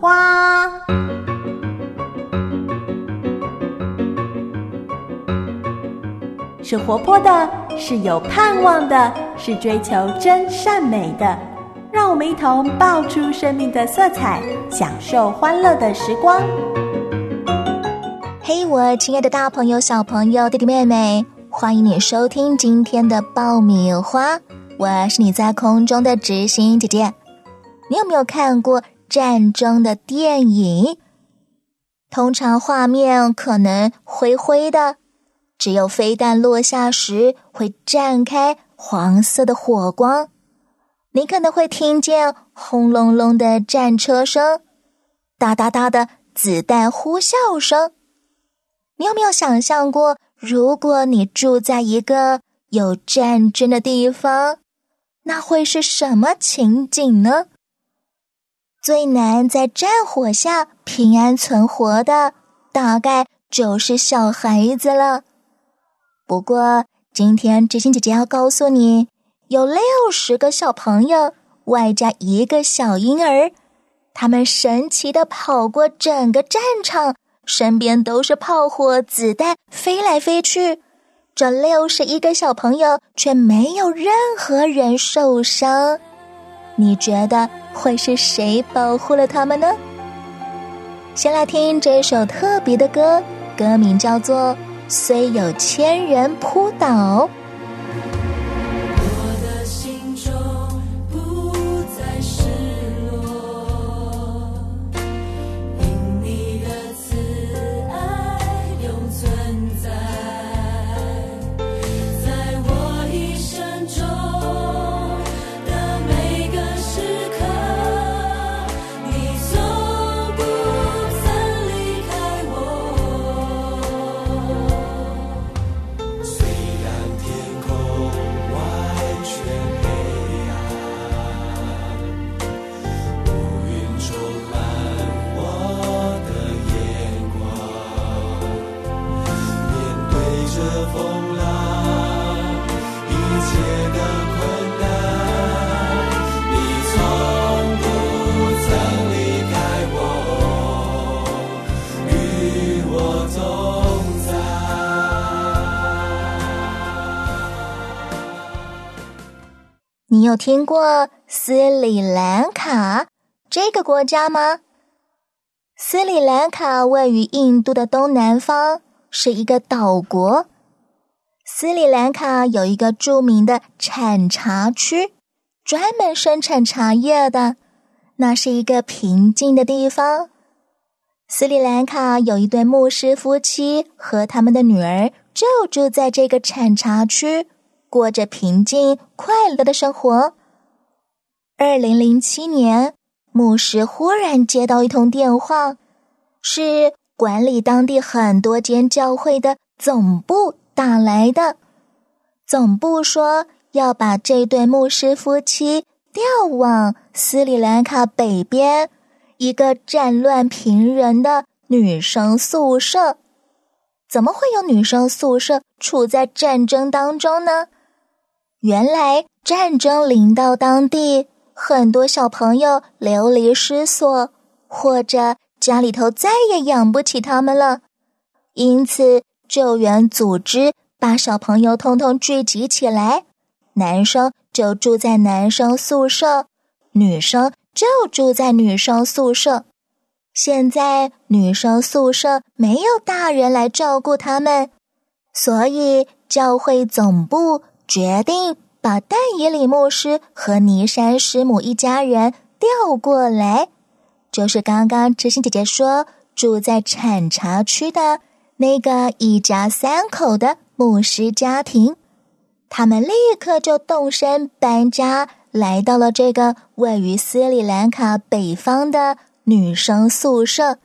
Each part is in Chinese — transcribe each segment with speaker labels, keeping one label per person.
Speaker 1: 花》。是活泼的，是有盼望的，是追求真善美的。让我们一同爆出生命的色彩，享受欢乐的时光。
Speaker 2: 嘿，我亲爱的大朋友、小朋友、弟弟妹妹，欢迎你收听今天的爆米花。我是你在空中的执行姐姐。你有没有看过战争的电影？通常画面可能灰灰的。只有飞弹落下时会绽开黄色的火光，你可能会听见轰隆隆的战车声，哒哒哒的子弹呼啸声。你有没有想象过，如果你住在一个有战争的地方，那会是什么情景呢？最难在战火下平安存活的，大概就是小孩子了。不过，今天知心姐姐要告诉你，有六十个小朋友，外加一个小婴儿，他们神奇的跑过整个战场，身边都是炮火、子弹飞来飞去。这六十一个小朋友却没有任何人受伤。你觉得会是谁保护了他们呢？先来听这首特别的歌，歌名叫做。虽有千人扑倒。你有听过斯里兰卡这个国家吗？斯里兰卡位于印度的东南方，是一个岛国。斯里兰卡有一个著名的产茶区，专门生产茶叶的。那是一个平静的地方。斯里兰卡有一对牧师夫妻和他们的女儿，就住在这个产茶区。过着平静快乐的生活。二零零七年，牧师忽然接到一通电话，是管理当地很多间教会的总部打来的。总部说要把这对牧师夫妻调往斯里兰卡北边一个战乱频仍的女生宿舍。怎么会有女生宿舍处在战争当中呢？原来战争临到当地，很多小朋友流离失所，或者家里头再也养不起他们了，因此救援组织把小朋友通通聚集起来，男生就住在男生宿舍，女生就住在女生宿舍。现在女生宿舍没有大人来照顾他们，所以教会总部。决定把但以里牧师和尼山师母一家人调过来，就是刚刚知心姐姐说住在产茶区的那个一家三口的牧师家庭。他们立刻就动身搬家，来到了这个位于斯里兰卡北方的女生宿舍，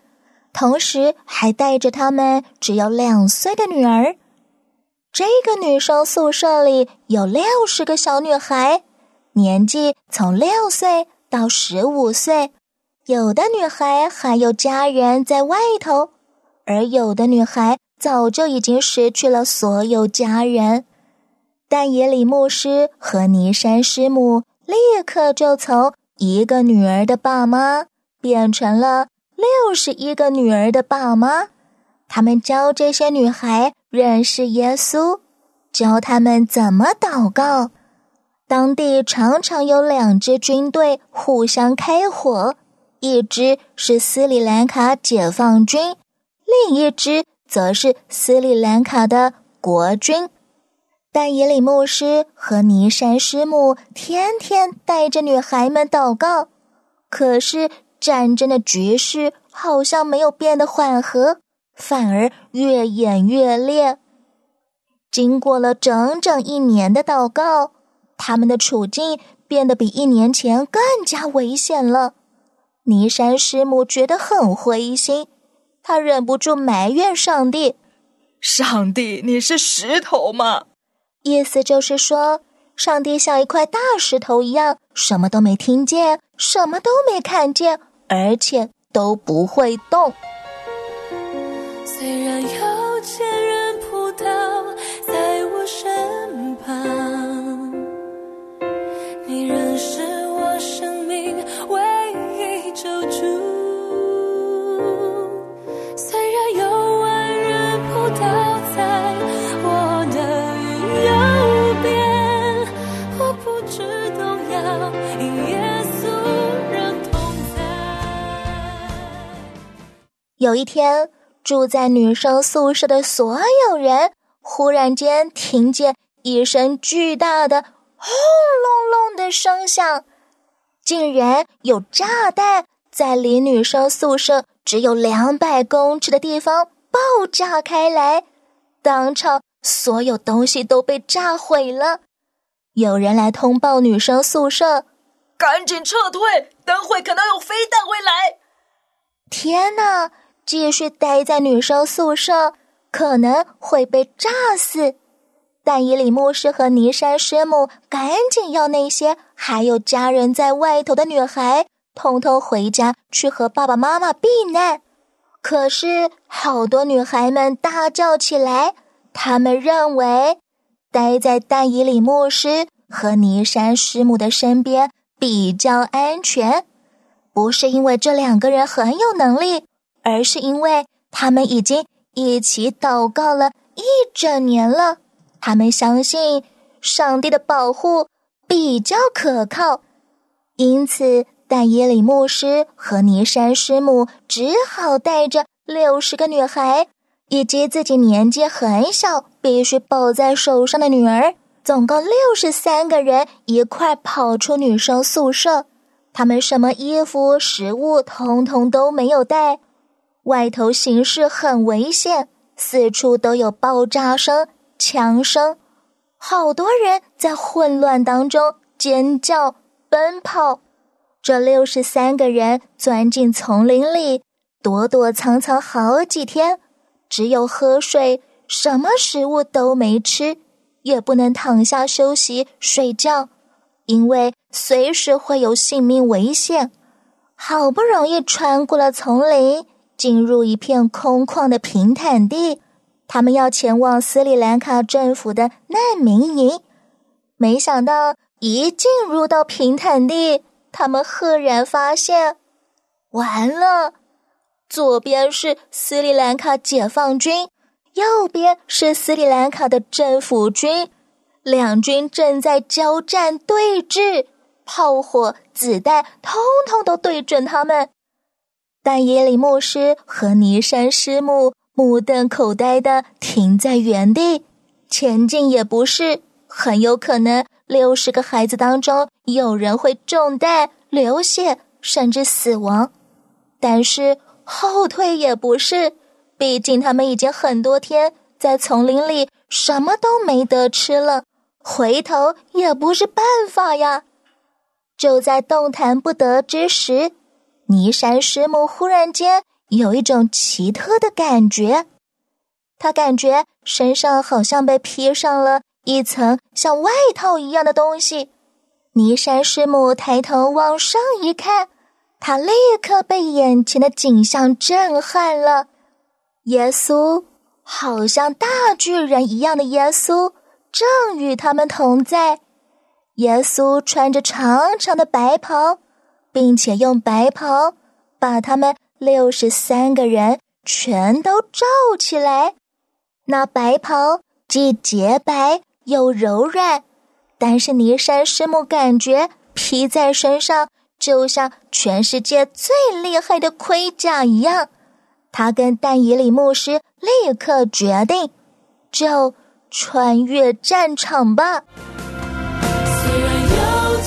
Speaker 2: 同时还带着他们只有两岁的女儿。这个女生宿舍里有六十个小女孩，年纪从六岁到十五岁。有的女孩还有家人在外头，而有的女孩早就已经失去了所有家人。但野里牧师和尼山师母立刻就从一个女儿的爸妈变成了六十一个女儿的爸妈。他们教这些女孩认识耶稣，教他们怎么祷告。当地常常有两支军队互相开火，一支是斯里兰卡解放军，另一支则是斯里兰卡的国军。但耶里牧师和尼山师母天天带着女孩们祷告，可是战争的局势好像没有变得缓和，反而越演越烈。经过了整整一年的祷告，他们的处境变得比一年前更加危险了。尼山师母觉得很灰心，她忍不住埋怨上帝：“
Speaker 3: 上帝，你是石头吗？”
Speaker 2: 意思就是说，上帝像一块大石头一样，什么都没听见，什么都没看见，而且都不会动。
Speaker 4: 虽然有千人扑倒在我身旁，你仍是我生命唯一救主。虽然有万人扑倒在我的右边，我不知动摇，因耶稣仍同在。
Speaker 2: 有一天。住在女生宿舍的所有人忽然间听见一声巨大的“轰隆隆”的声响，竟然有炸弹在离女生宿舍只有两百公尺的地方爆炸开来，当场所有东西都被炸毁了。有人来通报女生宿舍，
Speaker 3: 赶紧撤退，等会可能有飞弹会来。
Speaker 2: 天哪！继续待在女生宿舍，可能会被炸死。但伊里牧师和尼山师母赶紧要那些还有家人在外头的女孩，通通回家去和爸爸妈妈避难。可是，好多女孩们大叫起来，她们认为待在但以里牧师和尼山师母的身边比较安全，不是因为这两个人很有能力。而是因为他们已经一起祷告了一整年了，他们相信上帝的保护比较可靠，因此，但耶里牧师和尼山师母只好带着六十个女孩以及自己年纪很小、必须抱在手上的女儿，总共六十三个人一块跑出女生宿舍。他们什么衣服、食物，通通都没有带。外头形势很危险，四处都有爆炸声、枪声，好多人在混乱当中尖叫、奔跑。这六十三个人钻进丛林里，躲躲藏藏好几天，只有喝水，什么食物都没吃，也不能躺下休息睡觉，因为随时会有性命危险。好不容易穿过了丛林。进入一片空旷的平坦地，他们要前往斯里兰卡政府的难民营。没想到一进入到平坦地，他们赫然发现，完了！左边是斯里兰卡解放军，右边是斯里兰卡的政府军，两军正在交战对峙，炮火、子弹通通都对准他们。但耶里牧师和尼山师母目瞪口呆的停在原地，前进也不是，很有可能六十个孩子当中有人会中弹、流血，甚至死亡；但是后退也不是，毕竟他们已经很多天在丛林里什么都没得吃了，回头也不是办法呀。就在动弹不得之时。尼山师母忽然间有一种奇特的感觉，他感觉身上好像被披上了一层像外套一样的东西。尼山师母抬头往上一看，他立刻被眼前的景象震撼了。耶稣，好像大巨人一样的耶稣，正与他们同在。耶稣穿着长长的白袍。并且用白袍把他们六十三个人全都罩起来。那白袍既洁白又柔软，但是尼山师母感觉披在身上就像全世界最厉害的盔甲一样。他跟但以里牧师立刻决定，就穿越战场吧。
Speaker 4: 虽然有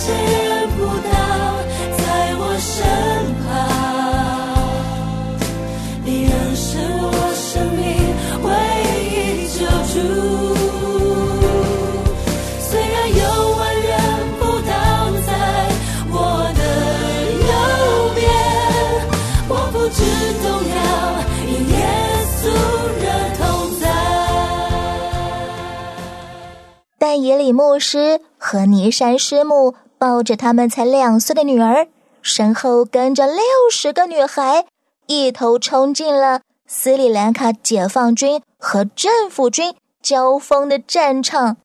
Speaker 2: 但以里牧师和尼山师母抱着他们才两岁的女儿，身后跟着六十个女孩，一头冲进了斯里兰卡解放军和政府军交锋的战场。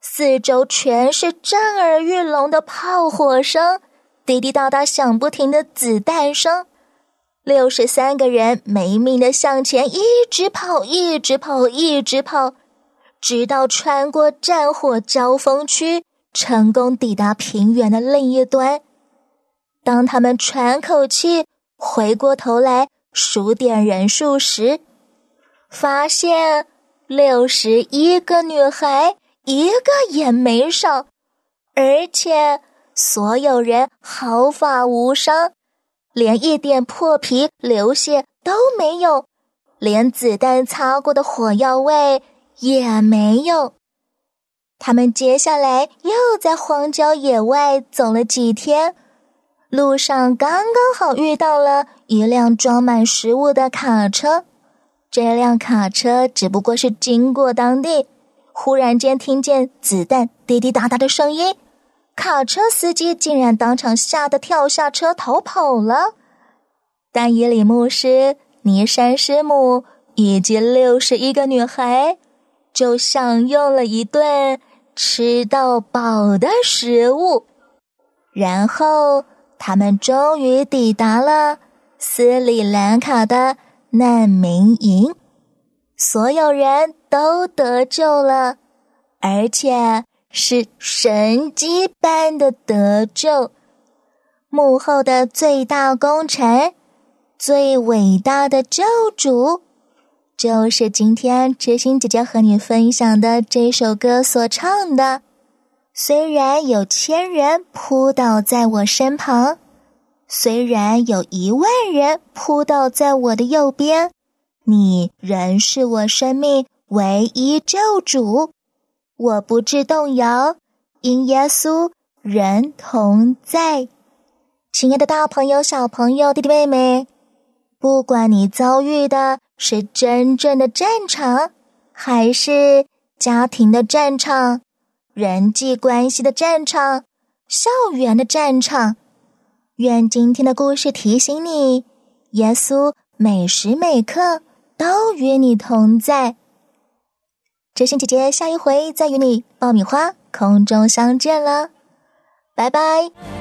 Speaker 2: 四周全是震耳欲聋的炮火声，滴滴答答响不停的子弹声。六十三个人没命的向前一直跑，一直跑，一直跑。直到穿过战火交锋区，成功抵达平原的另一端。当他们喘口气，回过头来数点人数时，发现六十一个女孩，一个也没少，而且所有人毫发无伤，连一点破皮流血都没有，连子弹擦过的火药味。也没有。他们接下来又在荒郊野外走了几天，路上刚刚好遇到了一辆装满食物的卡车。这辆卡车只不过是经过当地，忽然间听见子弹滴滴答答的声音，卡车司机竟然当场吓得跳下车逃跑了。但以里牧师、尼山师母以及六十一个女孩。就享用了一顿吃到饱的食物，然后他们终于抵达了斯里兰卡的难民营，所有人都得救了，而且是神迹般的得救。幕后的最大功臣，最伟大的救主。就是今天知心姐姐和你分享的这首歌所唱的。虽然有千人扑倒在我身旁，虽然有一万人扑倒在我的右边，你仍是我生命唯一救主。我不致动摇，因耶稣人同在。亲爱的大朋友、小朋友、弟弟妹妹，不管你遭遇的。是真正的战场，还是家庭的战场、人际关系的战场、校园的战场？愿今天的故事提醒你，耶稣每时每刻都与你同在。知心姐姐，下一回再与你爆米花空中相见了，拜拜。